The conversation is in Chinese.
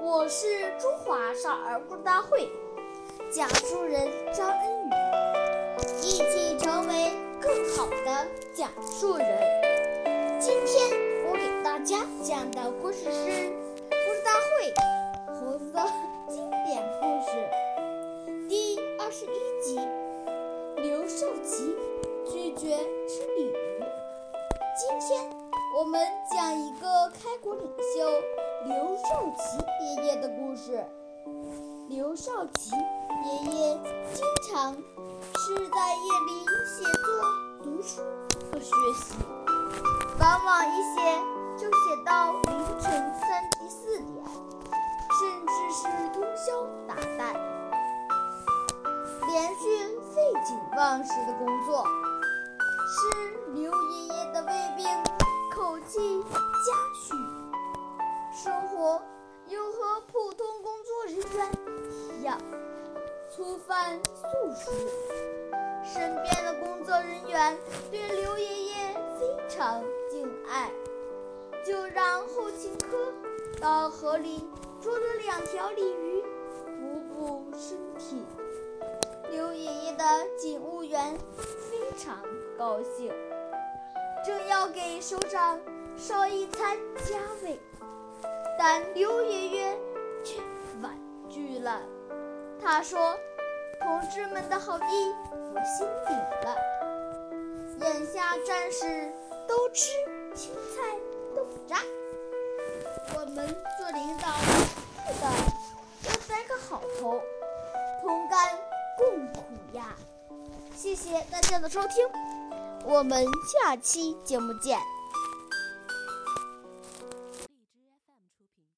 我是中华少儿故事大会讲述人张恩宇，一起成为更好的讲述人。今天我给大家讲的故事是《故事大会》红色经典故事第二十一集：刘少奇拒绝吃鲤鱼。今天我们讲一个开国领袖。刘少奇事。刘少奇爷爷经常是在夜里写作、读书和学习，往往一写就写到凌晨三点、四点，甚至是通宵达旦，连续废寝忘食的工作，使刘爷爷的胃病口气加剧。生活又和普通工作人员一样，粗饭素食。身边的工作人员对刘爷爷非常敬爱，就让后勤科到河里捉了两条鲤鱼补补身体。刘爷爷的警务员非常高兴，正要给首长烧一餐家味。但刘爷爷却婉拒了。他说：“同志们的好意，我心领了。眼下战士都吃青菜豆腐渣，我们做领导的要带个好头，同甘共苦呀！”谢谢大家的收听，我们下期节目见。